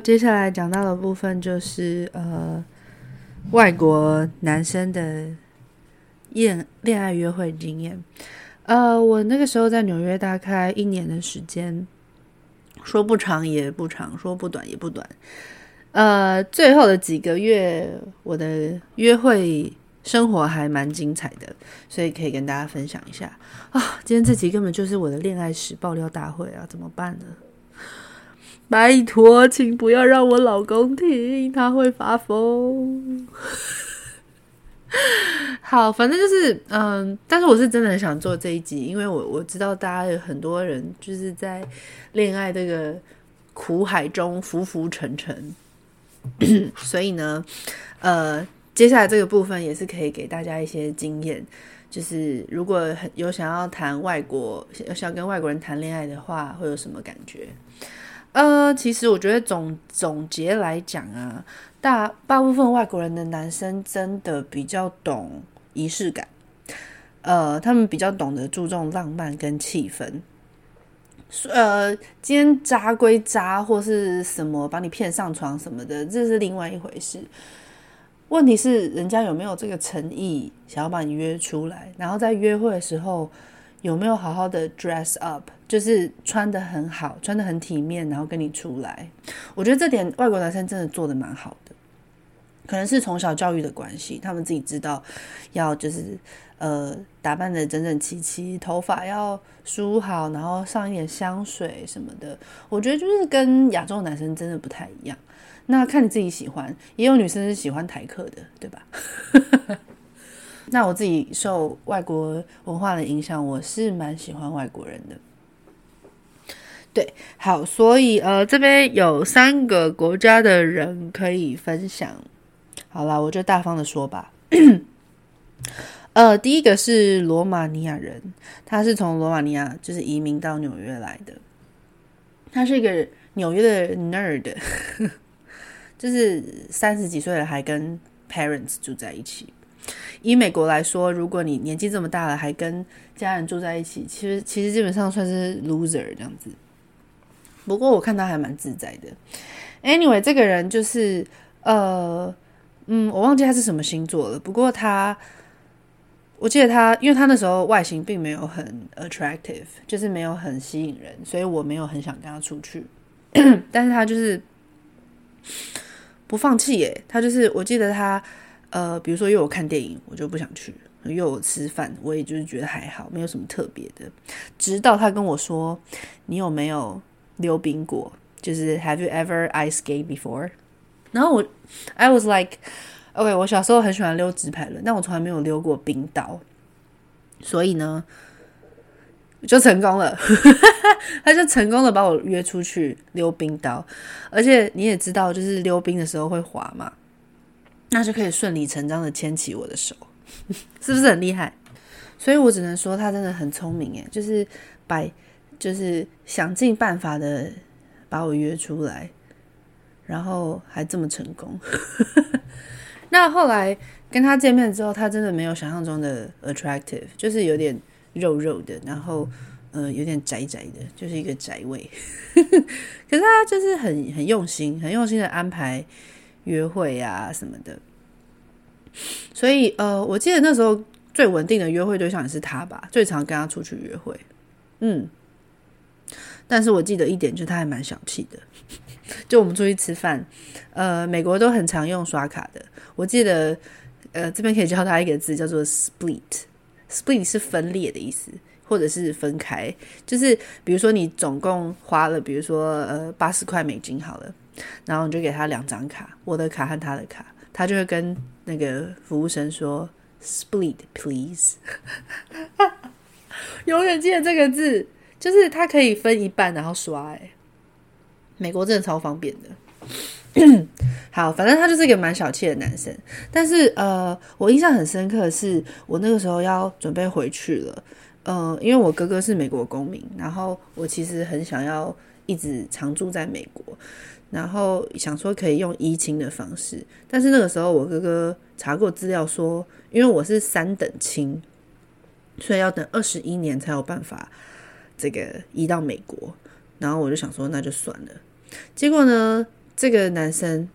接下来讲到的部分就是呃，外国男生的恋恋爱约会经验。呃，我那个时候在纽约大概一年的时间，说不长也不长，说不短也不短。呃，最后的几个月，我的约会生活还蛮精彩的，所以可以跟大家分享一下啊。今天这集根本就是我的恋爱史爆料大会啊，怎么办呢？拜托，请不要让我老公听，他会发疯。好，反正就是嗯，但是我是真的很想做这一集，因为我我知道大家有很多人就是在恋爱这个苦海中浮浮沉沉，所以呢，呃，接下来这个部分也是可以给大家一些经验，就是如果有想要谈外国，想要跟外国人谈恋爱的话，会有什么感觉？呃，其实我觉得总总结来讲啊，大大部分外国人的男生真的比较懂仪式感，呃，他们比较懂得注重浪漫跟气氛。呃，今天渣归渣，或是什么把你骗上床什么的，这是另外一回事。问题是人家有没有这个诚意，想要把你约出来，然后在约会的时候。有没有好好的 dress up，就是穿得很好，穿得很体面，然后跟你出来？我觉得这点外国男生真的做得蛮好的，可能是从小教育的关系，他们自己知道要就是呃打扮得整整齐齐，头发要梳好，然后上一点香水什么的。我觉得就是跟亚洲男生真的不太一样。那看你自己喜欢，也有女生是喜欢台客的，对吧？那我自己受外国文化的影响，我是蛮喜欢外国人的。对，好，所以呃，这边有三个国家的人可以分享。好啦，我就大方的说吧。呃，第一个是罗马尼亚人，他是从罗马尼亚就是移民到纽约来的。他是一个纽约的 nerd，就是三十几岁了还跟 parents 住在一起。以美国来说，如果你年纪这么大了还跟家人住在一起，其实其实基本上算是 loser 这样子。不过我看他还蛮自在的。Anyway，这个人就是呃嗯，我忘记他是什么星座了。不过他，我记得他，因为他那时候外形并没有很 attractive，就是没有很吸引人，所以我没有很想跟他出去。但是他就是不放弃耶，他就是我记得他。呃，比如说约我看电影，我就不想去；约我吃饭，我也就是觉得还好，没有什么特别的。直到他跟我说：“你有没有溜冰过？就是 Have you ever ice skate before？” 然后我，I was like，OK，我小时候很喜欢溜直排轮，但我从来没有溜过冰刀，所以呢，就成功了。他就成功的把我约出去溜冰刀，而且你也知道，就是溜冰的时候会滑嘛。那就可以顺理成章的牵起我的手，是不是很厉害？所以我只能说他真的很聪明诶，就是把，就是想尽办法的把我约出来，然后还这么成功。那后来跟他见面之后，他真的没有想象中的 attractive，就是有点肉肉的，然后呃有点宅宅的，就是一个宅味。可是他就是很很用心，很用心的安排。约会呀、什么的，所以呃，我记得那时候最稳定的约会对象也是他吧，最常跟他出去约会，嗯。但是我记得一点就他还蛮小气的，就我们出去吃饭，呃，美国都很常用刷卡的。我记得呃，这边可以教他一个字叫做 split，split 是分裂的意思，或者是分开，就是比如说你总共花了，比如说呃八十块美金好了。然后你就给他两张卡，我的卡和他的卡，他就会跟那个服务生说 “split please”，永远记得这个字，就是他可以分一半然后刷。哎，美国真的超方便的。好，反正他就是一个蛮小气的男生。但是呃，我印象很深刻的是，我那个时候要准备回去了，呃，因为我哥哥是美国公民，然后我其实很想要一直常住在美国。然后想说可以用移情的方式，但是那个时候我哥哥查过资料说，因为我是三等亲，所以要等二十一年才有办法这个移到美国。然后我就想说那就算了。结果呢，这个男生。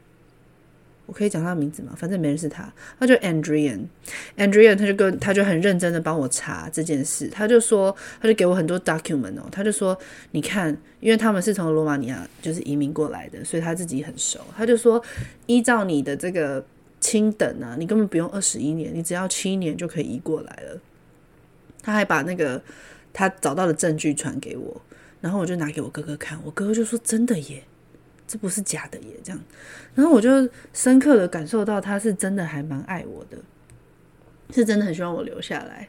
我可以讲他的名字吗？反正没人是他，他就 Andrian，Andrian，他就跟他就很认真的帮我查这件事，他就说，他就给我很多 document 哦，他就说，你看，因为他们是从罗马尼亚就是移民过来的，所以他自己很熟，他就说，依照你的这个亲等啊，你根本不用二十一年，你只要七年就可以移过来了。他还把那个他找到的证据传给我，然后我就拿给我哥哥看，我哥哥就说真的耶。这不是假的耶，这样，然后我就深刻的感受到他是真的还蛮爱我的，是真的很希望我留下来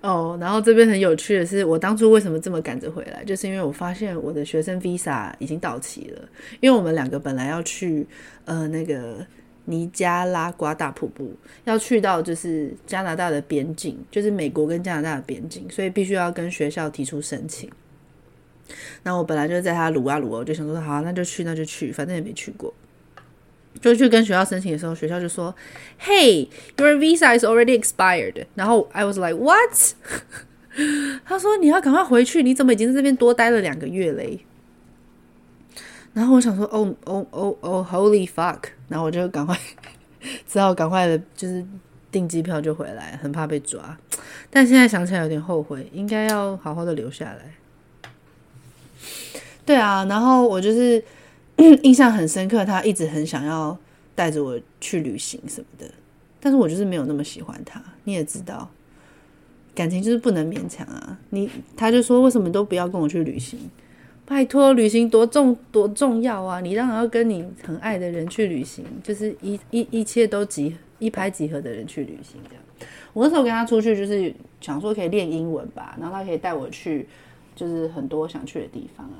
哦。然后这边很有趣的是，我当初为什么这么赶着回来，就是因为我发现我的学生 visa 已经到期了，因为我们两个本来要去呃那个尼加拉瓜大瀑布，要去到就是加拿大的边境，就是美国跟加拿大的边境，所以必须要跟学校提出申请。那我本来就在他撸啊撸，我就想说好，那就去，那就去，反正也没去过。就去跟学校申请的时候，学校就说：“Hey, your visa is already expired。”然后 I was like, “What？” 他说：“你要赶快回去，你怎么已经在这边多待了两个月嘞？”然后我想说：“哦哦哦哦，Holy fuck！” 然后我就赶快只好赶快的，就是订机票就回来，很怕被抓。但现在想起来有点后悔，应该要好好的留下来。对啊，然后我就是 印象很深刻，他一直很想要带着我去旅行什么的，但是我就是没有那么喜欢他。你也知道，感情就是不能勉强啊。你他就说，为什么都不要跟我去旅行？拜托，旅行多重多重要啊！你当然要跟你很爱的人去旅行，就是一一一切都集一拍即合的人去旅行这样。我那时候跟他出去，就是想说可以练英文吧，然后他可以带我去，就是很多想去的地方啊。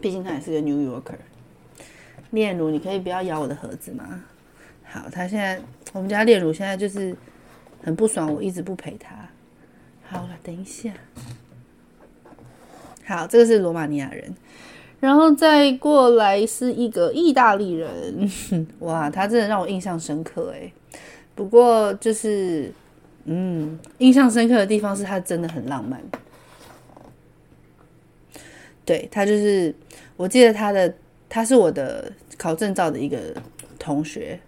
毕竟他也是个 New Yorker。炼乳，你可以不要咬我的盒子吗？好，他现在我们家炼乳现在就是很不爽，我一直不陪他。好了，等一下。好，这个是罗马尼亚人，然后再过来是一个意大利人。哇，他真的让我印象深刻哎。不过就是，嗯，印象深刻的地方是他真的很浪漫。对，他就是，我记得他的，他是我的考证照的一个同学，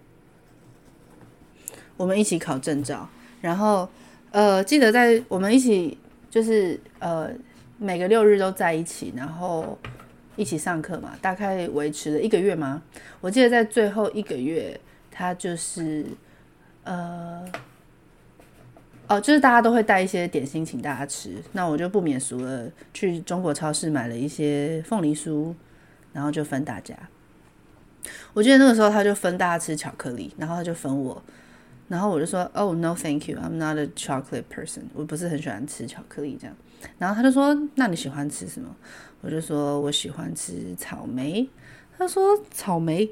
我们一起考证照，然后呃，记得在我们一起就是呃每个六日都在一起，然后一起上课嘛，大概维持了一个月嘛。我记得在最后一个月，他就是呃。哦，就是大家都会带一些点心请大家吃，那我就不免俗了，去中国超市买了一些凤梨酥，然后就分大家。我记得那个时候他就分大家吃巧克力，然后他就分我，然后我就说：“Oh no, thank you, I'm not a chocolate person。”我不是很喜欢吃巧克力这样。然后他就说：“那你喜欢吃什么？”我就说：“我喜欢吃草莓。”他说：“草莓。”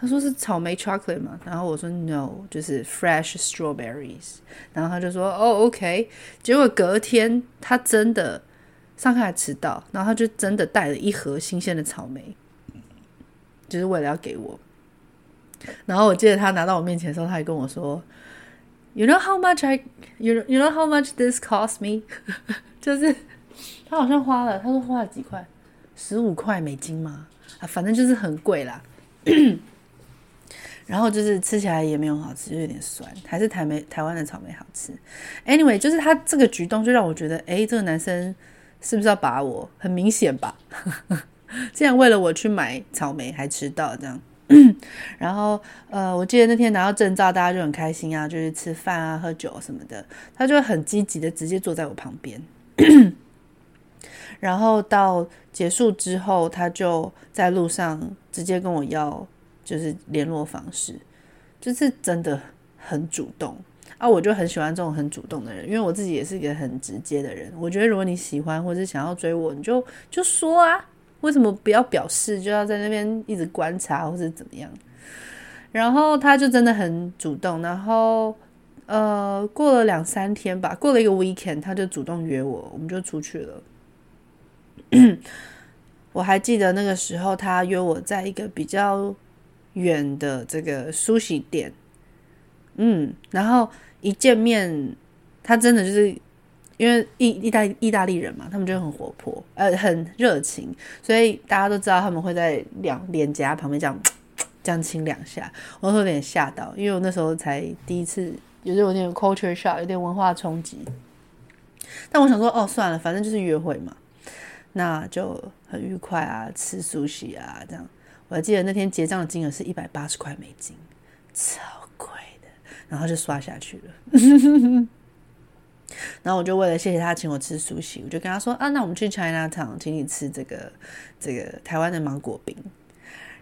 他说是草莓 chocolate 嘛，然后我说 no，就是 fresh strawberries。然后他就说哦，OK。结果隔天他真的上课还迟到，然后他就真的带了一盒新鲜的草莓，就是为了要给我。然后我记得他拿到我面前的时候，他还跟我说，You know how much I you know, you know how much this cost me？就是他好像花了，他说花了几块，十五块美金嘛，啊，反正就是很贵啦。然后就是吃起来也没有很好吃，就有点酸，还是台美台湾的草莓好吃。Anyway，就是他这个举动就让我觉得，诶，这个男生是不是要把我？很明显吧？竟然为了我去买草莓还迟到这样。然后呃，我记得那天拿到证照，大家就很开心啊，就是吃饭啊、喝酒什么的。他就很积极的直接坐在我旁边。然后到结束之后，他就在路上直接跟我要。就是联络方式，就是真的很主动啊！我就很喜欢这种很主动的人，因为我自己也是一个很直接的人。我觉得如果你喜欢或者想要追我，你就就说啊，为什么不要表示，就要在那边一直观察或者怎么样？然后他就真的很主动，然后呃，过了两三天吧，过了一个 weekend，他就主动约我，我们就出去了。我还记得那个时候，他约我在一个比较。远的这个苏西店，嗯，然后一见面，他真的就是因为意意大意大利人嘛，他们就很活泼，呃，很热情，所以大家都知道他们会在两脸颊旁边这样 这样亲两下。我有点吓到，因为我那时候才第一次，有点有点 culture shock，有点文化冲击。但我想说，哦，算了，反正就是约会嘛，那就很愉快啊，吃 sushi 啊，这样。我还记得那天结账的金额是一百八十块美金，超贵的，然后就刷下去了。然后我就为了谢谢他请我吃 sushi，我就跟他说啊，那我们去 China Town，请你吃这个这个台湾的芒果冰。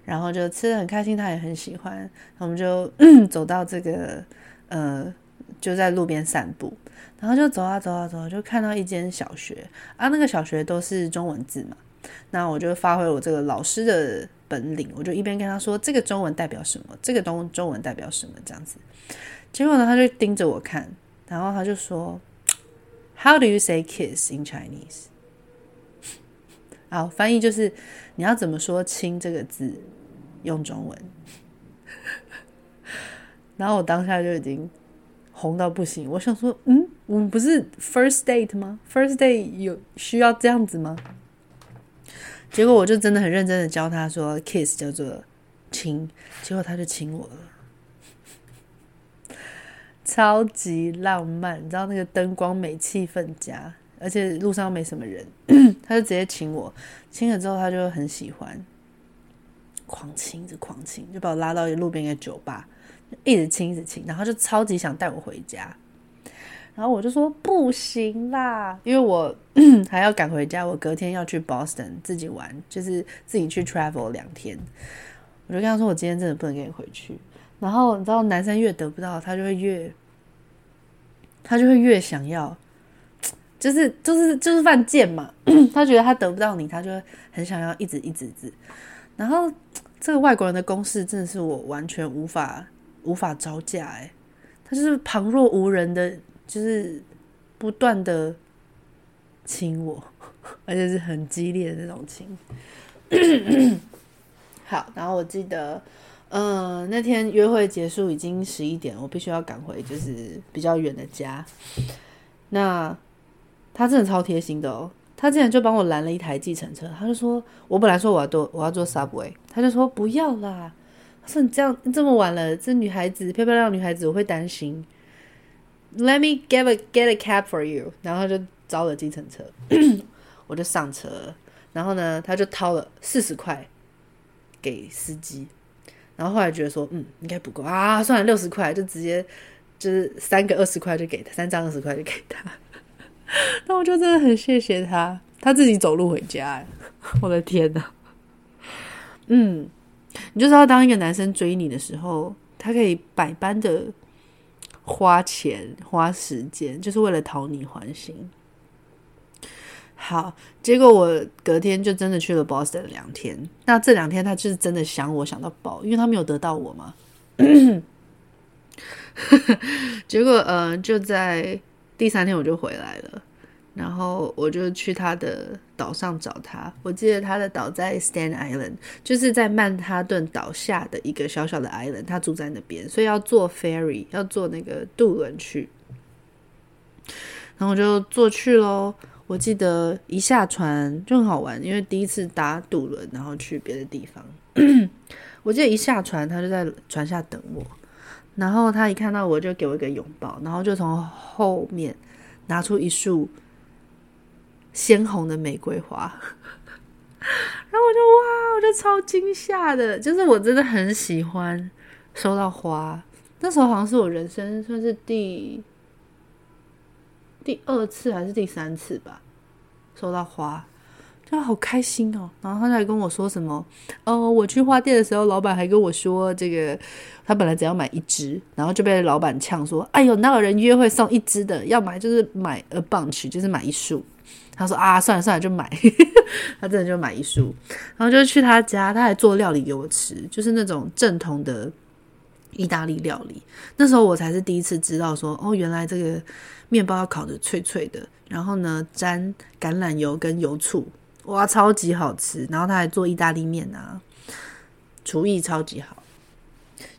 然后就吃得很开心，他也很喜欢。我们就 走到这个呃，就在路边散步。然后就走啊走啊走，就看到一间小学啊，那个小学都是中文字嘛。那我就发挥我这个老师的本领，我就一边跟他说这个中文代表什么，这个东中文代表什么这样子。结果呢，他就盯着我看，然后他就说：“How do you say kiss in Chinese？” 好，翻译就是你要怎么说“亲”这个字，用中文。然后我当下就已经。红到不行，我想说，嗯，我们不是 first date 吗？first date 有需要这样子吗？结果我就真的很认真的教他说，kiss 叫做亲，结果他就亲我了，超级浪漫，你知道那个灯光美，气氛佳，而且路上没什么人，他就直接亲我，亲了之后他就很喜欢，狂亲着狂亲，就把我拉到路边的酒吧。一直亲，一直亲，然后就超级想带我回家，然后我就说不行啦，因为我 还要赶回家，我隔天要去 Boston 自己玩，就是自己去 travel 两天。我就跟他说，我今天真的不能跟你回去。然后你知道，男生越得不到，他就会越，他就会越想要，就是就是就是犯贱嘛。他觉得他得不到你，他就很想要一直一直一直。然后这个外国人的攻势真的是我完全无法。无法招架，哎，他就是旁若无人的，就是不断的亲我，而且是很激烈的那种亲。好，然后我记得，嗯、那天约会结束已经十一点，我必须要赶回就是比较远的家。那他真的超贴心的哦，他竟然就帮我拦了一台计程车，他就说，我本来说我要坐我要坐 subway，他就说不要啦。他说你这样这么晚了，这女孩子漂漂亮亮女孩子，我会担心。Let me get a get a cab for you，然后就招了计程车，我就上车，然后呢，他就掏了四十块给司机，然后后来觉得说，嗯，应该不够啊，算了，六十块就直接就是三个二十块就给他，三张二十块就给他。那我就真的很谢谢他，他自己走路回家，我的天哪，嗯。你就知道，当一个男生追你的时候，他可以百般的花钱、花时间，就是为了讨你欢心。好，结果我隔天就真的去了 Boston 两天。那这两天他就是真的想我想到爆，因为他没有得到我嘛。结果，呃，就在第三天我就回来了。然后我就去他的岛上找他。我记得他的岛在 Staten Island，就是在曼哈顿岛下的一个小小的 island。他住在那边，所以要坐 ferry，要坐那个渡轮去。然后我就坐去咯。我记得一下船就很好玩，因为第一次搭渡轮，然后去别的地方。我记得一下船，他就在船下等我。然后他一看到我就给我一个拥抱，然后就从后面拿出一束。鲜红的玫瑰花，然后我就哇，我就超惊吓的，就是我真的很喜欢收到花。那时候好像是我人生算是第第二次还是第三次吧，收到花，就好开心哦。然后他还跟我说什么，哦，我去花店的时候，老板还跟我说，这个他本来只要买一支，然后就被老板呛说，哎呦，哪有人约会送一支的？要买就是买 a bunch，就是买一束。他说啊，算了算了，就买。他真的就买一束，然后就去他家，他还做料理给我吃，就是那种正统的意大利料理。那时候我才是第一次知道说，哦，原来这个面包要烤的脆脆的，然后呢，沾橄榄油跟油醋，哇，超级好吃。然后他还做意大利面啊，厨艺超级好。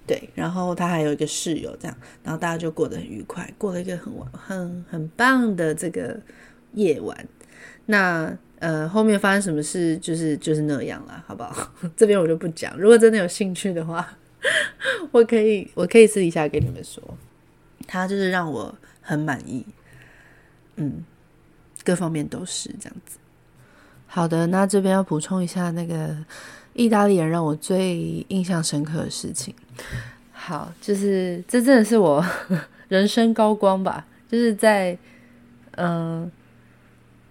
对，然后他还有一个室友，这样，然后大家就过得很愉快，过了一个很很很棒的这个夜晚。那呃，后面发生什么事，就是就是那样了，好不好？这边我就不讲。如果真的有兴趣的话，我可以我可以私底下跟你们说，他就是让我很满意，嗯，各方面都是这样子。好的，那这边要补充一下那个意大利人让我最印象深刻的事情。好，就是这真的是我 人生高光吧，就是在嗯。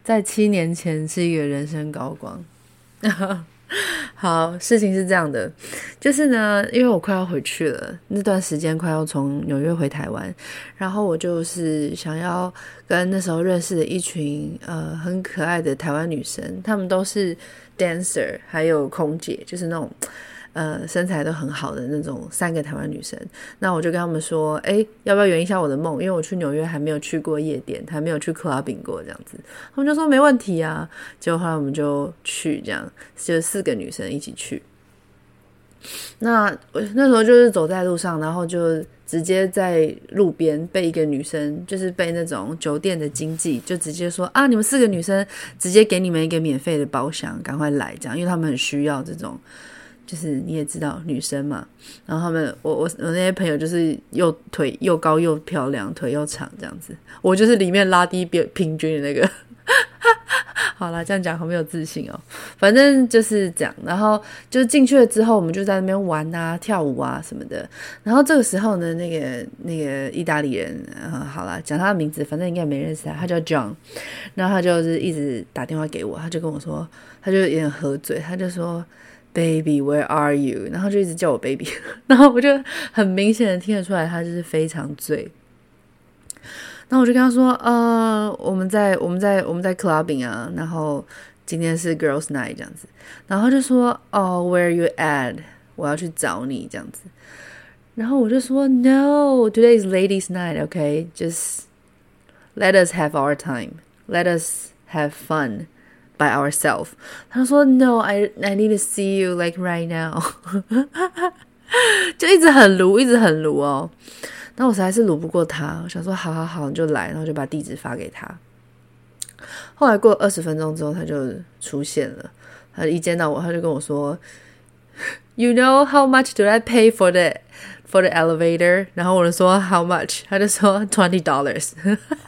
在七年前是一个人生高光。好，事情是这样的，就是呢，因为我快要回去了，那段时间快要从纽约回台湾，然后我就是想要跟那时候认识的一群呃很可爱的台湾女生，她们都是 dancer，还有空姐，就是那种。呃，身材都很好的那种三个台湾女生，那我就跟他们说，哎，要不要圆一下我的梦？因为我去纽约还没有去过夜店，还没有去 clubbing 过这样子。他们就说没问题啊，结果后来我们就去，这样就四个女生一起去。那我那时候就是走在路上，然后就直接在路边被一个女生，就是被那种酒店的经纪就直接说啊，你们四个女生直接给你们一个免费的包厢，赶快来这样，因为他们很需要这种。就是你也知道女生嘛，然后他们我我我那些朋友就是又腿又高又漂亮，腿又长这样子，我就是里面拉低平平均的那个。好啦，这样讲好没有自信哦。反正就是这样，然后就进去了之后，我们就在那边玩啊、跳舞啊什么的。然后这个时候呢，那个那个意大利人，啊，好啦，讲他的名字，反正应该没认识他，他叫 John。然后他就是一直打电话给我，他就跟我说，他就有点喝醉，他就说。Baby, where are you？然后就一直叫我 baby，然后我就很明显的听得出来，他就是非常醉。然后我就跟他说：“呃，我们在我们在我们在 clubbing 啊，然后今天是 girls night 这样子。”然后就说：“哦，where are you at？我要去找你这样子。”然后我就说：“No，today is ladies night. Okay, just let us have our time. Let us have fun.” By ourselves，他说：“No，I I need to see you like right now。 ”就一直很卢，一直很卢哦。那我实在是卢不过他，我想说：“好好好，你就来。”然后就把地址发给他。后来过二十分钟之后，他就出现了。他一见到我，他就跟我说：“You know how much do I pay for the for the elevator？” 然后我就说：“How much？” 他就说：“Twenty dollars。 ”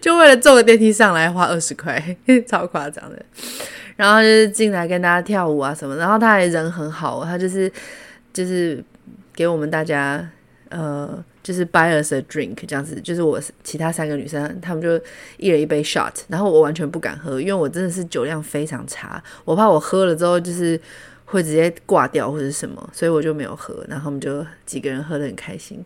就为了坐个电梯上来花二十块，超夸张的。然后就是进来跟大家跳舞啊什么，然后他还人很好，他就是就是给我们大家呃就是 buy us a drink 这样子，就是我其他三个女生，他们就一人一杯 shot，然后我完全不敢喝，因为我真的是酒量非常差，我怕我喝了之后就是会直接挂掉或者什么，所以我就没有喝。然后我们就几个人喝得很开心。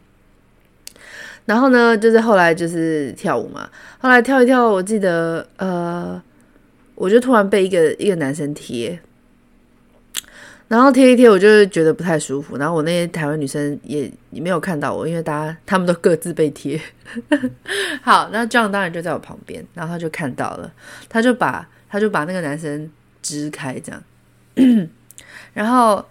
然后呢，就是后来就是跳舞嘛。后来跳一跳，我记得呃，我就突然被一个一个男生贴，然后贴一贴，我就觉得不太舒服。然后我那些台湾女生也也没有看到我，因为大家他们都各自被贴。好，那 John 当然就在我旁边，然后他就看到了，他就把他就把那个男生支开，这样，然后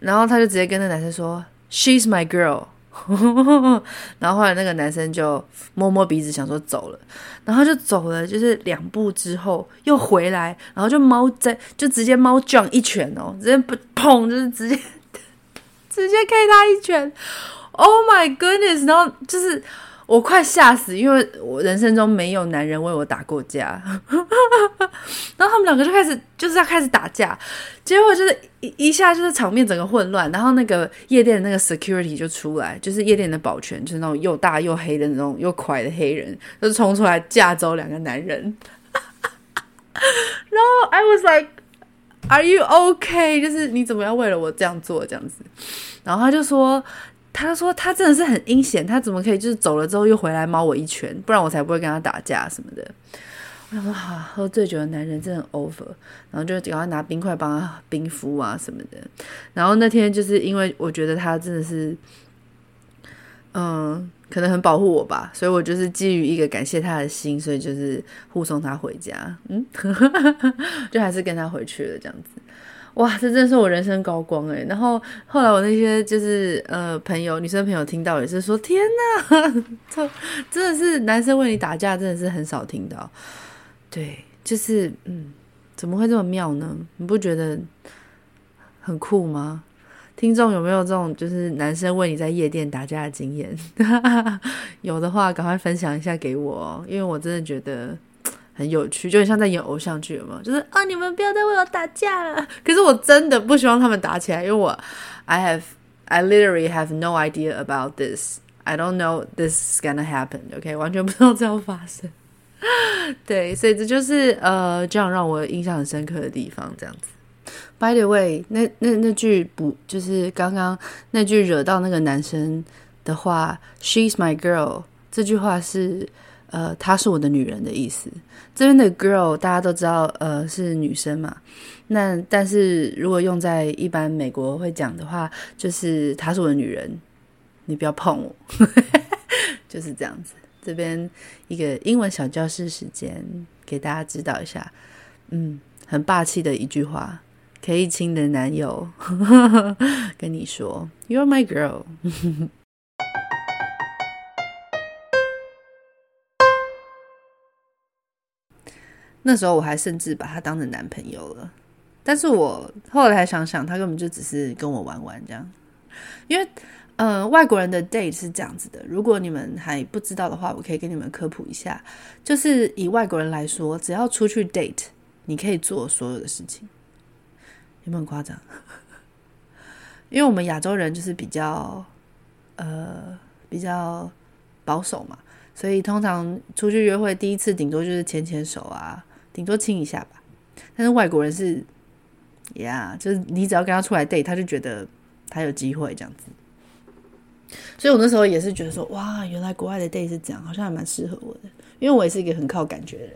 然后他就直接跟那男生说：“She's my girl。” 然后后来那个男生就摸摸鼻子，想说走了，然后就走了，就是两步之后又回来，然后就猫在就直接猫撞一拳哦，直接不砰，就是直接直接 K 他一拳，Oh my goodness！然后就是。我快吓死，因为我人生中没有男人为我打过架，们两个就开始就是要开始打架，结果就是一一下就是场面整个混乱，然后那个夜店的那个 security 就出来，就是夜店的保全，就是那种又大又黑的那种又快的黑人，就冲出来架走两个男人，然后 I was like Are you okay？就是你怎么要为了我这样做这样子？然后他就说。他说他真的是很阴险，他怎么可以就是走了之后又回来猫我一拳，不然我才不会跟他打架什么的。我想说哈、啊，喝醉酒的男人真的 over，然后就赶快拿冰块帮他冰敷啊什么的。然后那天就是因为我觉得他真的是，嗯，可能很保护我吧，所以我就是基于一个感谢他的心，所以就是护送他回家。嗯，就还是跟他回去了这样子。哇，这真的是我人生高光哎！然后后来我那些就是呃朋友，女生朋友听到也是说：天哪，这真的是男生为你打架，真的是很少听到。对，就是嗯，怎么会这么妙呢？你不觉得很酷吗？听众有没有这种就是男生为你在夜店打架的经验？有的话，赶快分享一下给我，因为我真的觉得。很有趣，就很像在演偶像剧嘛，就是啊，你们不要再为我打架了。可是我真的不希望他们打起来，因为我，I have, I literally have no idea about this. I don't know this is gonna happen. OK，完全不知道这要发生。对，所以这就是呃，这样让我印象很深刻的地方。这样子。By the way，那那那句不就是刚刚那句惹到那个男生的话，She's my girl。这句话是。呃，她是我的女人的意思。这边的 girl 大家都知道，呃，是女生嘛。那但是如果用在一般美国会讲的话，就是她是我的女人，你不要碰我，就是这样子。这边一个英文小教室时间，给大家知道一下。嗯，很霸气的一句话，可以亲的男友 跟你说，You're my girl。那时候我还甚至把他当成男朋友了，但是我后来想想，他根本就只是跟我玩玩这样。因为，呃，外国人的 date 是这样子的。如果你们还不知道的话，我可以给你们科普一下。就是以外国人来说，只要出去 date，你可以做所有的事情，有没有夸张？因为我们亚洲人就是比较，呃，比较保守嘛，所以通常出去约会，第一次顶多就是牵牵手啊。顶多亲一下吧，但是外国人是，呀、就是你只要跟他出来 date，他就觉得他有机会这样子。所以我那时候也是觉得说，哇，原来国外的 day 是这样，好像还蛮适合我的，因为我也是一个很靠感觉的人。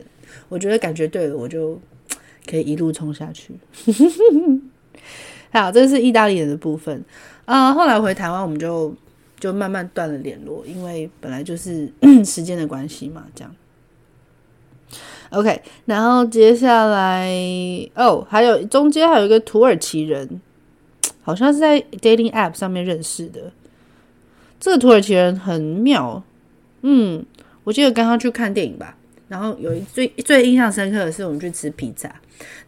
我觉得感觉对了，我就可以一路冲下去。好，这是意大利人的部分啊、后来回台湾，我们就就慢慢断了联络，因为本来就是 时间的关系嘛，这样。OK，然后接下来哦，还有中间还有一个土耳其人，好像是在 dating app 上面认识的。这个土耳其人很妙，嗯，我记得刚刚去看电影吧，然后有一最最印象深刻的是我们去吃披萨，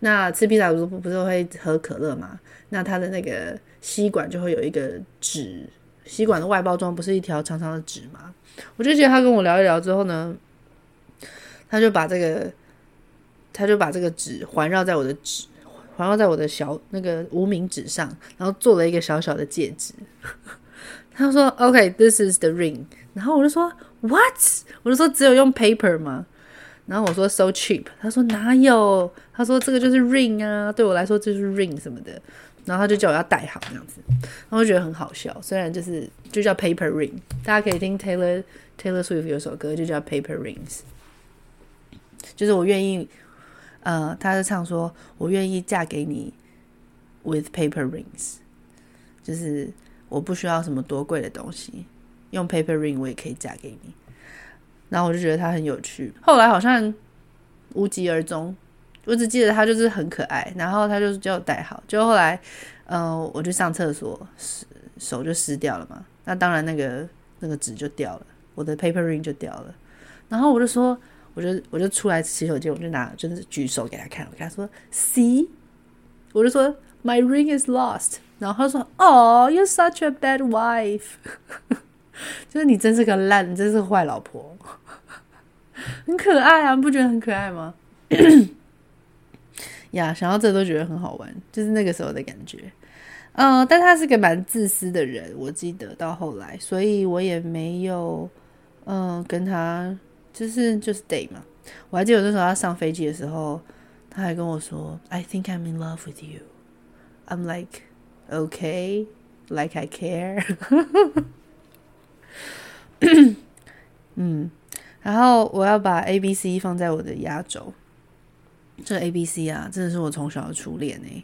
那吃披萨不是不是会喝可乐嘛？那他的那个吸管就会有一个纸，吸管的外包装不是一条长长的纸吗？我就觉得他跟我聊一聊之后呢。他就把这个，他就把这个纸环绕在我的指，环绕在我的小那个无名指上，然后做了一个小小的戒指。他说：“OK，this is the ring。”然后我就说：“What？” 我就说：“只有用 paper 吗？”然后我说：“So cheap。”他说：“哪有？”他说：“这个就是 ring 啊，对我来说就是 ring 什么的。”然后他就叫我要戴好这样子，然后我觉得很好笑。虽然就是就叫 paper ring，大家可以听 Taylor Taylor Swift 有首歌就叫 Paper Rings。就是我愿意，呃，他是唱说，我愿意嫁给你，with paper rings，就是我不需要什么多贵的东西，用 paper ring 我也可以嫁给你。然后我就觉得他很有趣，后来好像无疾而终，我只记得他就是很可爱，然后他就叫我戴好，就后来，嗯、呃，我去上厕所，手就湿掉了嘛，那当然那个那个纸就掉了，我的 paper ring 就掉了，然后我就说。我就我就出来洗手间，我就拿就是举手给他看，我跟他说，See，我就说 My ring is lost，然后他说，Oh, you're such a bad wife，就是你真是个烂，你真是个坏老婆，很可爱啊，你不觉得很可爱吗？呀，yeah, 想到这都觉得很好玩，就是那个时候的感觉。嗯、呃，但他是个蛮自私的人，我记得到后来，所以我也没有嗯、呃、跟他。就是就是 date 嘛，我还记得那时候他上飞机的时候，他还跟我说：“I think I'm in love with you.” I'm like, “Okay, like I care.” 嗯，然后我要把 A B C 放在我的压轴。这 A B C 啊，真的是我从小的初恋哎，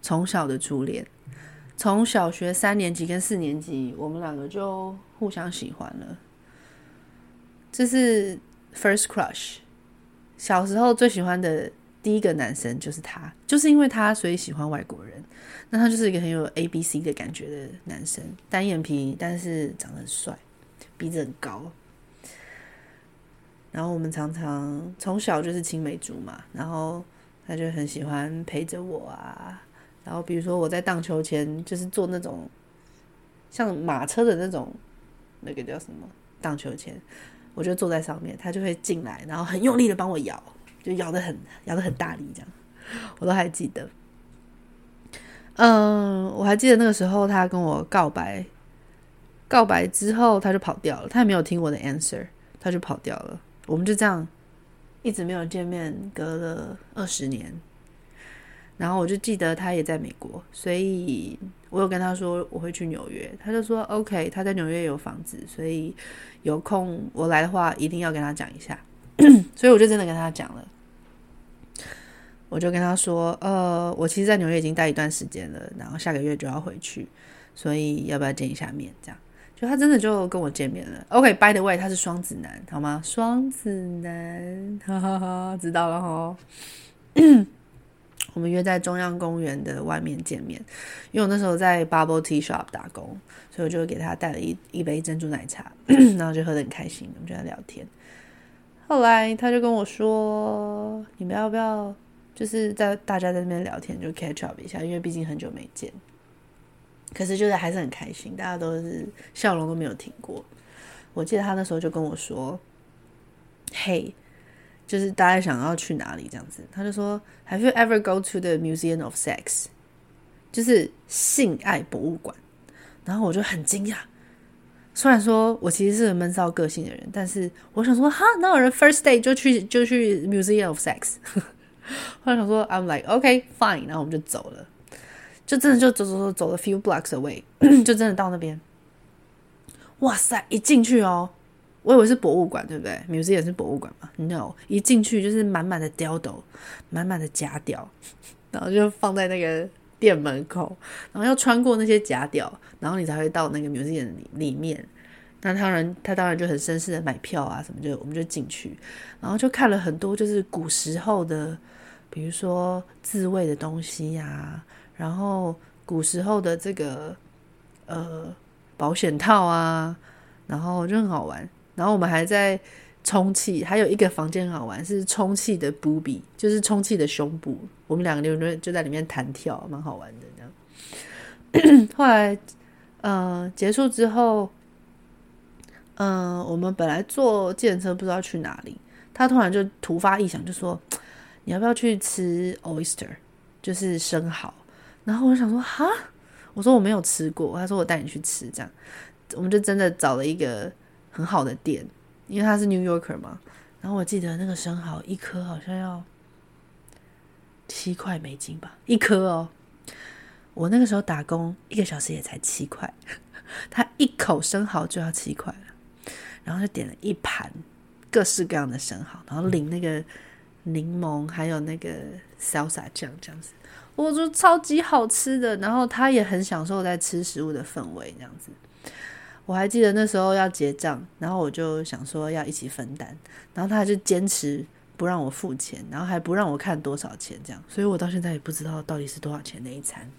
从小的初恋，从小学三年级跟四年级，我们两个就互相喜欢了。这是 first crush，小时候最喜欢的第一个男生就是他，就是因为他所以喜欢外国人。那他就是一个很有 A B C 的感觉的男生，单眼皮，但是长得很帅，鼻子很高。然后我们常常从小就是青梅竹马，然后他就很喜欢陪着我啊。然后比如说我在荡秋千，就是坐那种像马车的那种那个叫什么荡秋千，我就坐在上面，他就会进来，然后很用力的帮我摇，就咬得很咬得很大力，这样我都还记得。嗯，我还记得那个时候他跟我告白，告白之后他就跑掉了，他也没有听我的 answer，他就跑掉了。我们就这样一直没有见面，隔了二十年。然后我就记得他也在美国，所以我有跟他说我会去纽约，他就说 OK，他在纽约有房子，所以有空我来的话一定要跟他讲一下。所以我就真的跟他讲了，我就跟他说，呃，我其实，在纽约已经待一段时间了，然后下个月就要回去，所以要不要见一下面？这样。就他真的就跟我见面了。OK，by the way，他是双子男，好吗？双子男，哈哈哈，知道了哈。我们约在中央公园的外面见面，因为我那时候在 Bubble Tea Shop 打工，所以我就给他带了一一杯珍珠奶茶，然后就喝得很开心，我们就在聊天。后来他就跟我说：“你们要不要就是在大家在那边聊天，就 catch up 一下，因为毕竟很久没见。”可是就是还是很开心，大家都是笑容都没有停过。我记得他那时候就跟我说：“嘿，就是大家想要去哪里这样子？”他就说：“Have you ever go to the Museum of Sex？” 就是性爱博物馆。然后我就很惊讶，虽然说我其实是个闷骚个性的人，但是我想说，哈，哪有人 first day 就去就去 Museum of Sex？后来想说，I'm like OK fine，然后我们就走了。就真的就走走走走了 few blocks away，就真的到那边。哇塞！一进去哦，我以为是博物馆，对不对？Museum 也是博物馆嘛？No，一进去就是满满的雕斗，满满的假屌，然后就放在那个店门口，然后要穿过那些假屌，然后你才会到那个 Museum 里里面。那当然，他当然就很绅士的买票啊什么，就我们就进去，然后就看了很多就是古时候的，比如说自慰的东西呀、然后古时候的这个呃保险套啊，然后就很好玩。然后我们还在充气，还有一个房间很好玩，是充气的 b o b 就是充气的胸部。我们两个就就在里面弹跳，蛮好玩的这样。后来呃结束之后，嗯、我们本来坐电车不知道去哪里，他突然就突发异想，就说你要不要去吃 oyster，就是生蚝。然后我想说，哈，我说我没有吃过，他说我带你去吃，这样，我们就真的找了一个很好的店，因为他是 New Yorker 嘛。然后我记得那个生蚝一颗好像要七块美金吧，一颗哦。我那个时候打工一个小时也才七块，他一口生蚝就要七块了，然后就点了一盘各式各样的生蚝，然后淋那个柠檬还有那个 salsa 酱这样子。我说超级好吃的，然后他也很享受在吃食物的氛围，这样子。我还记得那时候要结账，然后我就想说要一起分担，然后他就坚持不让我付钱，然后还不让我看多少钱，这样，所以我到现在也不知道到底是多少钱那一餐。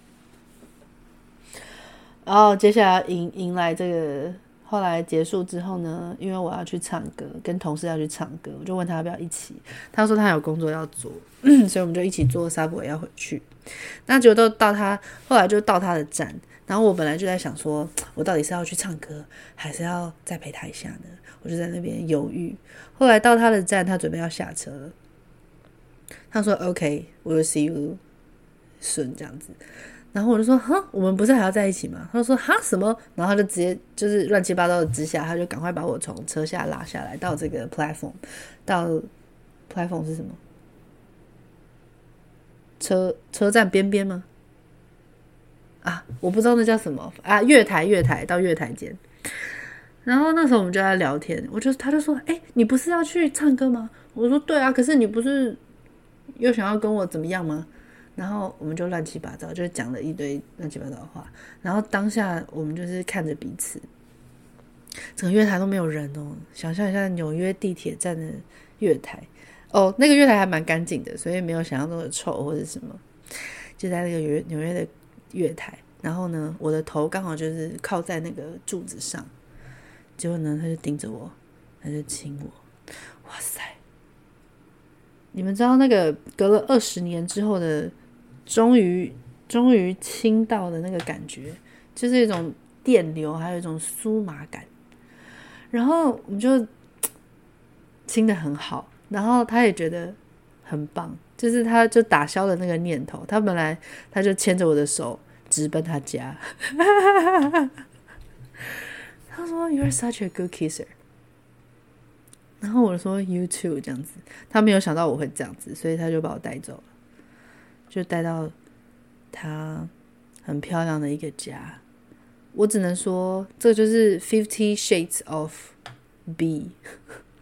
然后接下来迎迎来这个。后来结束之后呢，因为我要去唱歌，跟同事要去唱歌，我就问他要不要一起。他说他有工作要做，所以我们就一起坐 subway 要回去。那结果都到他，后来就到他的站。然后我本来就在想说，我到底是要去唱歌，还是要再陪他一下呢？我就在那边犹豫。后来到他的站，他准备要下车了。他说：“OK，we'll see you soon。”这样子。然后我就说，哼，我们不是还要在一起吗？他就说，哈，什么？然后他就直接就是乱七八糟的之下，他就赶快把我从车下拉下来，到这个 platform，到 platform 是什么？车车站边边吗？啊，我不知道那叫什么啊，月台月台到月台间。然后那时候我们就在聊天，我就他就说，哎，你不是要去唱歌吗？我说对啊，可是你不是又想要跟我怎么样吗？然后我们就乱七八糟，就讲了一堆乱七八糟的话。然后当下我们就是看着彼此，整个月台都没有人哦。想象一下纽约地铁站的月台哦，那个月台还蛮干净的，所以没有想象中的臭或者什么。就在那个约纽约的月台，然后呢，我的头刚好就是靠在那个柱子上，结果呢，他就盯着我，他就亲我，哇塞！你们知道那个隔了二十年之后的，终于终于亲到的那个感觉，就是一种电流，还有一种酥麻感，然后我们就亲得很好，然后他也觉得很棒。就是他，就打消了那个念头。他本来他就牵着我的手直奔他家。他说 “You are such a good kisser。”然后我说：“You too。”这样子，他没有想到我会这样子，所以他就把我带走了，就带到他很漂亮的一个家。我只能说，这就是 Fifty Shades of B。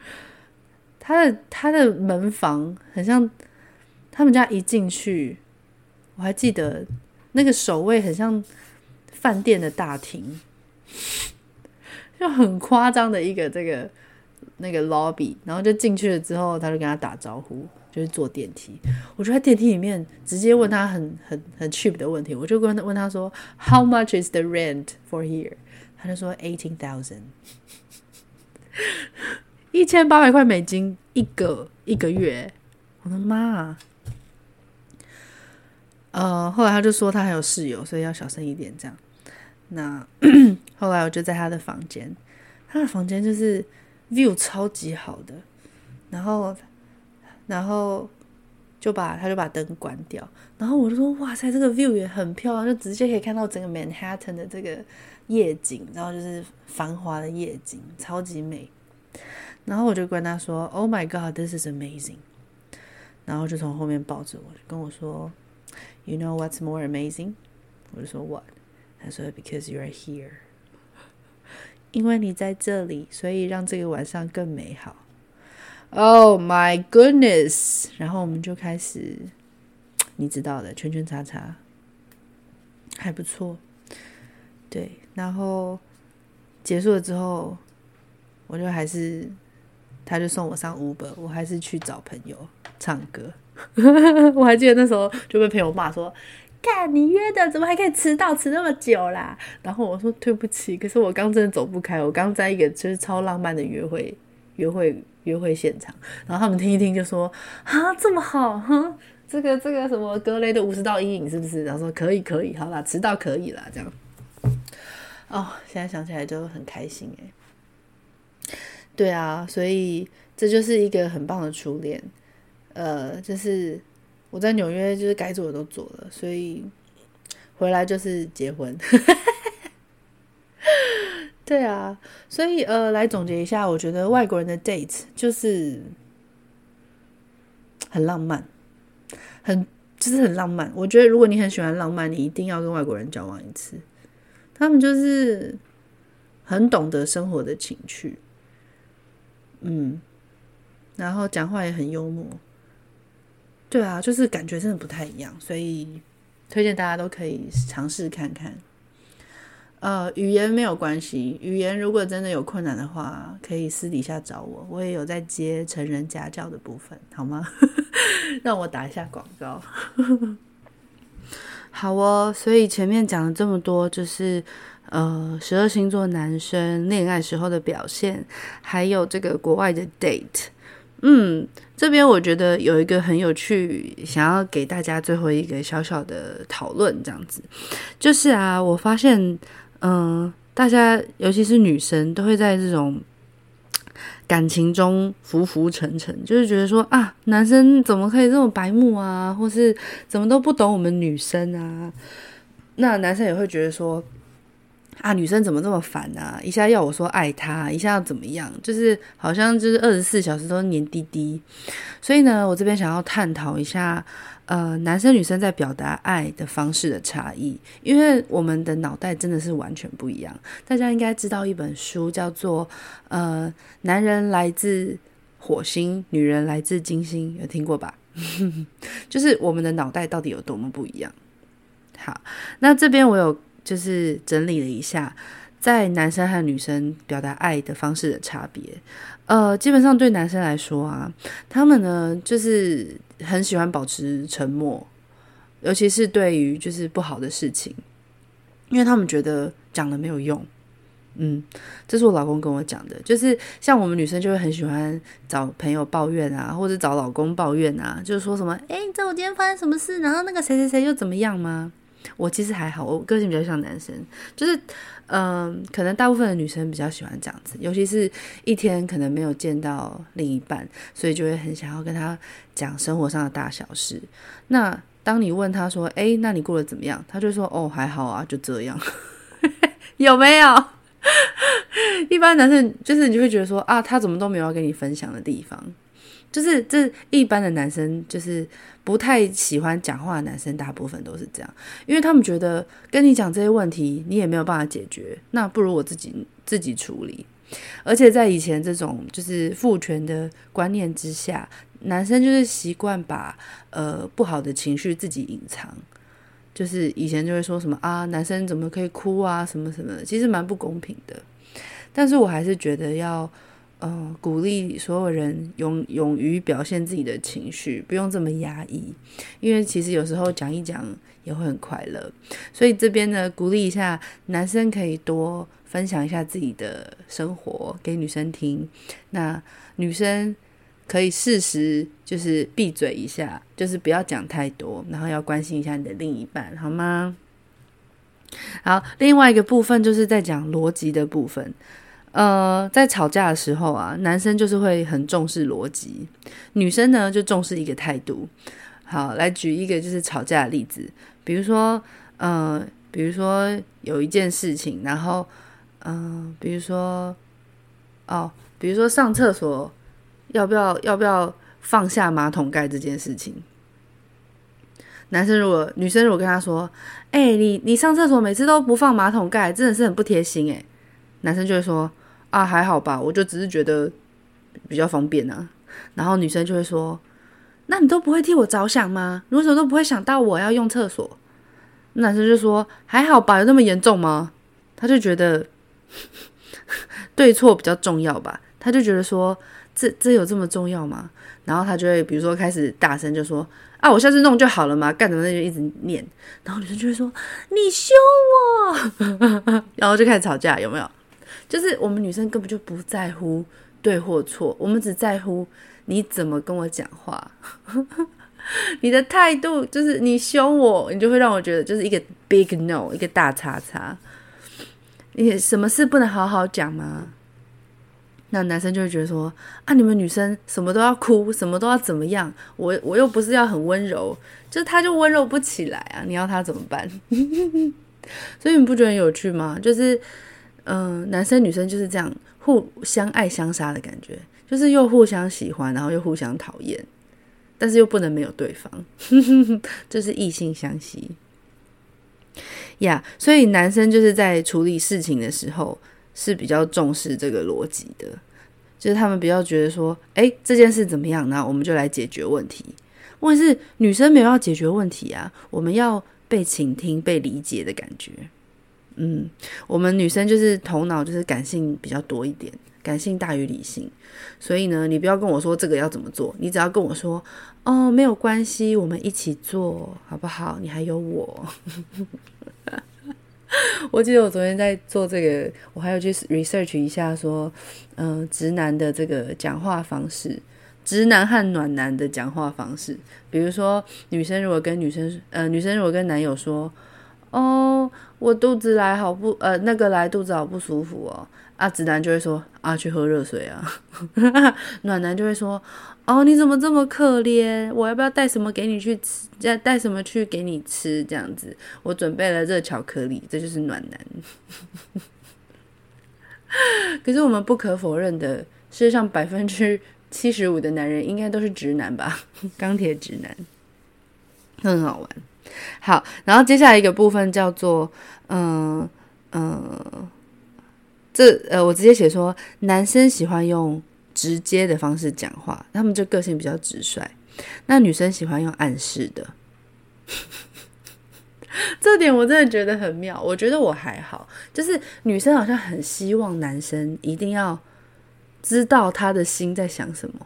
他的他的门房很像。他们家一进去，我还记得那个守卫很像饭店的大厅，就很夸张的一个这个那个 lobby，然后就进去了之后，他就跟他打招呼，就是坐电梯。我就在电梯里面直接问他很很很 cheap 的问题，我就问问他说，How much is the rent for here？他就说 eighteen thousand，一千八百块美金一个一个月，我的妈啊！呃，后来他就说他还有室友，所以要小声一点这样。那 后来我就在他的房间，他的房间就是 view 超级好的，然后然后就把他就把灯关掉，然后我就说哇塞，这个 view 也很漂亮，就直接可以看到整个 Manhattan 的这个夜景，然后就是繁华的夜景，超级美。然后我就跟他说，Oh my God, this is amazing。然后就从后面抱着我，跟我说。You know what's more amazing？我就说 What？他说 Because you are here，因为你在这里，所以让这个晚上更美好。Oh my goodness！然后我们就开始，你知道的，圈圈叉叉，还不错。对，然后结束了之后，我就还是，他就送我上 Uber，我还是去找朋友唱歌。我还记得那时候就被朋友骂说：“干你约的怎么还可以迟到，迟那么久啦？”然后我说：“对不起，可是我刚真的走不开，我刚在一个就是超浪漫的约会、约会、约会现场。”然后他们听一听就说：“啊，这么好，哼，这个这个什么格雷的五十道阴影是不是？”然后说：“可以，可以，好啦，迟到可以啦。”这样。哦，现在想起来就很开心诶。对啊，所以这就是一个很棒的初恋。呃，就是我在纽约，就是该做的都做了，所以回来就是结婚。对啊，所以呃，来总结一下，我觉得外国人的 date 就是很浪漫，很就是很浪漫。我觉得如果你很喜欢浪漫，你一定要跟外国人交往一次。他们就是很懂得生活的情趣，嗯，然后讲话也很幽默。对啊，就是感觉真的不太一样，所以推荐大家都可以尝试看看。呃，语言没有关系，语言如果真的有困难的话，可以私底下找我，我也有在接成人家教的部分，好吗？让我打一下广告。好哦，所以前面讲了这么多，就是呃，十二星座男生恋爱时候的表现，还有这个国外的 date。嗯，这边我觉得有一个很有趣，想要给大家最后一个小小的讨论，这样子，就是啊，我发现，嗯、大家尤其是女生，都会在这种感情中浮浮沉沉，就是觉得说啊，男生怎么可以这么白目啊，或是怎么都不懂我们女生啊？那男生也会觉得说。啊，女生怎么这么烦啊？一下要我说爱她，一下要怎么样？就是好像就是二十四小时都黏滴滴。所以呢，我这边想要探讨一下，呃，男生女生在表达爱的方式的差异，因为我们的脑袋真的是完全不一样。大家应该知道一本书叫做《呃，男人来自火星，女人来自金星》，有听过吧？就是我们的脑袋到底有多么不一样。好，那这边我有。就是整理了一下，在男生和女生表达爱的方式的差别。呃，基本上对男生来说啊，他们呢就是很喜欢保持沉默，尤其是对于就是不好的事情，因为他们觉得讲了没有用。嗯，这是我老公跟我讲的，就是像我们女生就会很喜欢找朋友抱怨啊，或者找老公抱怨啊，就是说什么，哎，你知道我今天发生什么事？然后那个谁谁谁又怎么样吗？我其实还好，我个性比较像男生，就是嗯、可能大部分的女生比较喜欢这样子，尤其是一天可能没有见到另一半，所以就会很想要跟他讲生活上的大小事。那当你问他说，哎，那你过得怎么样？他就说，哦，还好啊，就这样，有没有？一般男生就是你就会觉得说啊，他怎么都没有要跟你分享的地方，就是这一般的男生就是不太喜欢讲话的男生，大部分都是这样，因为他们觉得跟你讲这些问题，你也没有办法解决，那不如我自己自己处理。而且在以前这种就是父权的观念之下，男生就是习惯把呃不好的情绪自己隐藏。就是以前就会说什么啊，男生怎么可以哭啊，什么什么的，其实蛮不公平的。但是我还是觉得要，呃，鼓励所有人勇勇于表现自己的情绪，不用这么压抑。因为其实有时候讲一讲也会很快乐。所以这边呢，鼓励一下男生可以多分享一下自己的生活给女生听。那女生。可以适时就是闭嘴一下，就是不要讲太多，然后要关心一下你的另一半，好吗？好，另外一个部分就是在讲逻辑的部分。呃，在吵架的时候啊，男生就是会很重视逻辑，女生呢就重视一个态度。好，来举一个就是吵架的例子，比如说，呃，比如说有一件事情，然后，嗯、比如说，哦，比如说上厕所。要不要要不要放下马桶盖这件事情？男生如果女生如果跟他说：“哎、你你上厕所每次都不放马桶盖，真的是很不贴心。”哎，男生就会说：“啊，还好吧，我就只是觉得比较方便啊。”然后女生就会说：“那你都不会替我着想吗？你为什么都不会想到我要用厕所？”男生就说：“还好吧，有那么严重吗？”他就觉得 对错比较重要吧，他就觉得说。这这有这么重要吗？然后他就会比如说开始大声就说啊，我下次弄就好了嘛，干什么那就一直念。然后女生就会说你凶我，然后就开始吵架，有没有？就是我们女生根本就不在乎对或错，我们只在乎你怎么跟我讲话，你的态度就是你凶我，你就会让我觉得就是一个 big no，一个大叉叉。你什么事不能好好讲吗？那男生就会觉得说啊，你们女生什么都要哭，什么都要怎么样？我我又不是要很温柔，就是他就温柔不起来啊！你要他怎么办？所以你不觉得很有趣吗？就是嗯、男生女生就是这样互相爱相杀的感觉，就是又互相喜欢，然后又互相讨厌，但是又不能没有对方，就是异性相吸呀。所以男生就是在处理事情的时候。是比较重视这个逻辑的，就是他们比较觉得说，哎，这件事怎么样呢？我们就来解决问题。问题是女生没有要解决问题啊，我们要被倾听、被理解的感觉。嗯，我们女生就是头脑就是感性比较多一点，感性大于理性。所以呢，你不要跟我说这个要怎么做，你只要跟我说，哦，没有关系，我们一起做好不好？你还有我。我记得我昨天在做这个，我还有去 research 一下，说，嗯、直男的这个讲话方式，直男和暖男的讲话方式，比如说女生如果跟女生，呃，女生如果跟男友说，哦，我肚子来好不，呃，那个来肚子好不舒服哦。啊，直男就会说啊，去喝热水啊。暖男就会说，哦，你怎么这么可怜？我要不要带什么给你去吃？再带什么去给你吃？这样子，我准备了热巧克力，这就是暖男。可是我们不可否认的，世界上百分之七十五的男人应该都是直男吧？钢铁直男，很好玩。好，然后接下来一个部分叫做，嗯、嗯。这呃，我直接写说，男生喜欢用直接的方式讲话，他们就个性比较直率。那女生喜欢用暗示的。这点我真的觉得很妙。我觉得我还好，就是女生好像很希望男生一定要知道他的心在想什么。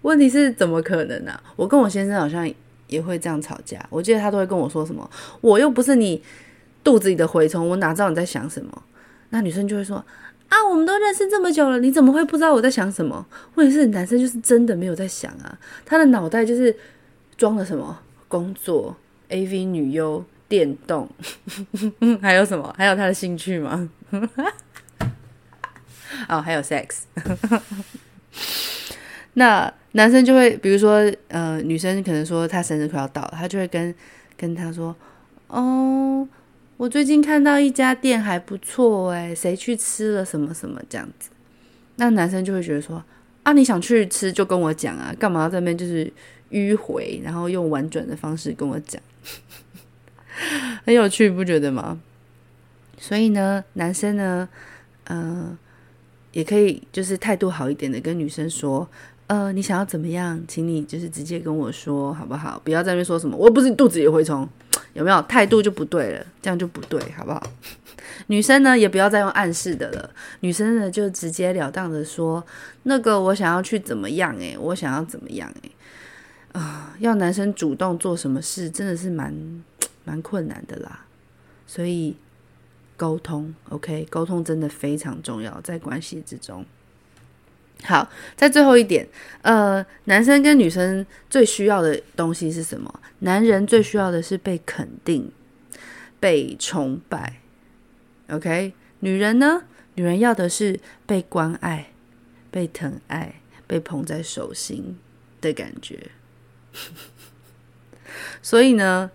问题是怎么可能呢、我跟我先生好像也会这样吵架。我记得他都会跟我说什么：“我又不是你肚子里的蛔虫，我哪知道你在想什么？”那女生就会说：“啊，我们都认识这么久了，你怎么会不知道我在想什么？”问题是男生就是真的没有在想啊，他的脑袋就是装了什么工作、AV 女优、电动，还有什么？还有他的兴趣吗？哦，还有 sex。那男生就会，比如说，呃，女生可能说她生日快要到了，他就会跟跟他说：“哦，我最近看到一家店还不错，哎，谁去吃了什么什么这样子。”那男生就会觉得说：“啊，你想去吃就跟我讲啊，干嘛要在那边就是迂回，然后用婉转的方式跟我讲，很有趣，不觉得吗？”所以呢，男生呢，嗯、呃，也可以就是态度好一点的跟女生说。呃，你想要怎么样？请你就是直接跟我说好不好？不要在那边说什么，我不是你肚子里的蛔虫，有没有？态度就不对了，这样就不对，好不好？女生呢，也不要再用暗示的了，女生呢就直截了当的说，那个我想要去怎么样？诶，我想要怎么样？诶，啊，要男生主动做什么事，真的是蛮蛮困难的啦。所以沟通，OK，沟通真的非常重要，在关系之中。好，在最后一点，呃，男生跟女生最需要的东西是什么？男人最需要的是被肯定、被崇拜。OK，女人呢？女人要的是被关爱、被疼爱、被捧在手心的感觉。所以呢，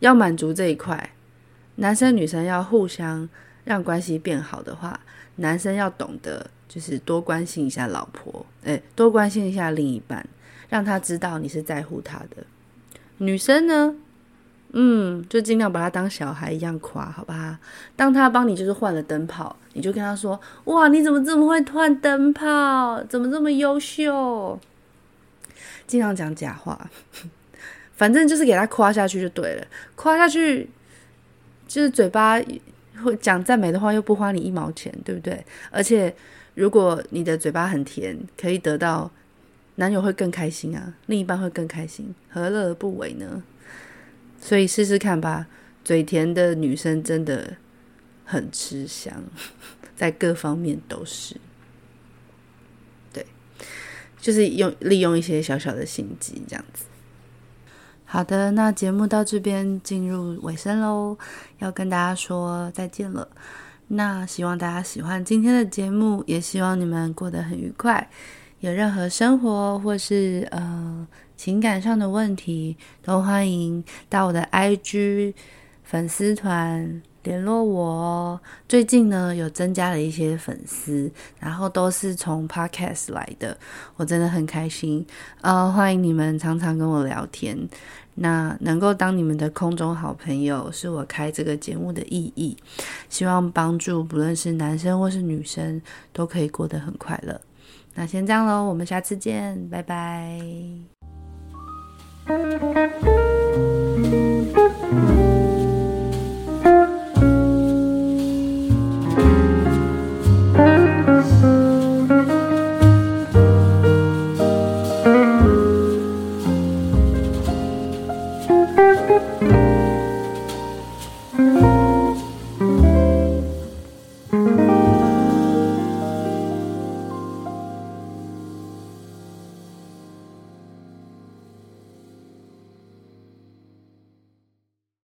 要满足这一块，男生女生要互相让关系变好的话，男生要懂得。就是多关心一下老婆，诶，多关心一下另一半，让他知道你是在乎他的。女生呢，嗯，就尽量把他当小孩一样夸，好吧？当他帮你就是换了灯泡，你就跟他说：“哇，你怎么这么会换灯泡？怎么这么优秀？”尽量讲假话，反正就是给他夸下去就对了。夸下去就是嘴巴会讲赞美的话，又不花你一毛钱，对不对？而且。如果你的嘴巴很甜，可以得到男友会更开心啊，另一半会更开心，何乐而不为呢？所以试试看吧，嘴甜的女生真的很吃香，在各方面都是。对，就是用利用一些小小的心机这样子。好的，那节目到这边进入尾声喽，要跟大家说再见了。那希望大家喜欢今天的节目，也希望你们过得很愉快。有任何生活或是呃情感上的问题，都欢迎到我的 IG 粉丝团联络我。最近呢，有增加了一些粉丝，然后都是从 Podcast 来的，我真的很开心。呃，欢迎你们常常跟我聊天。那能够当你们的空中好朋友，是我开这个节目的意义。希望帮助不论是男生或是女生都可以过得很快乐。那先这样喽，我们下次见，拜拜。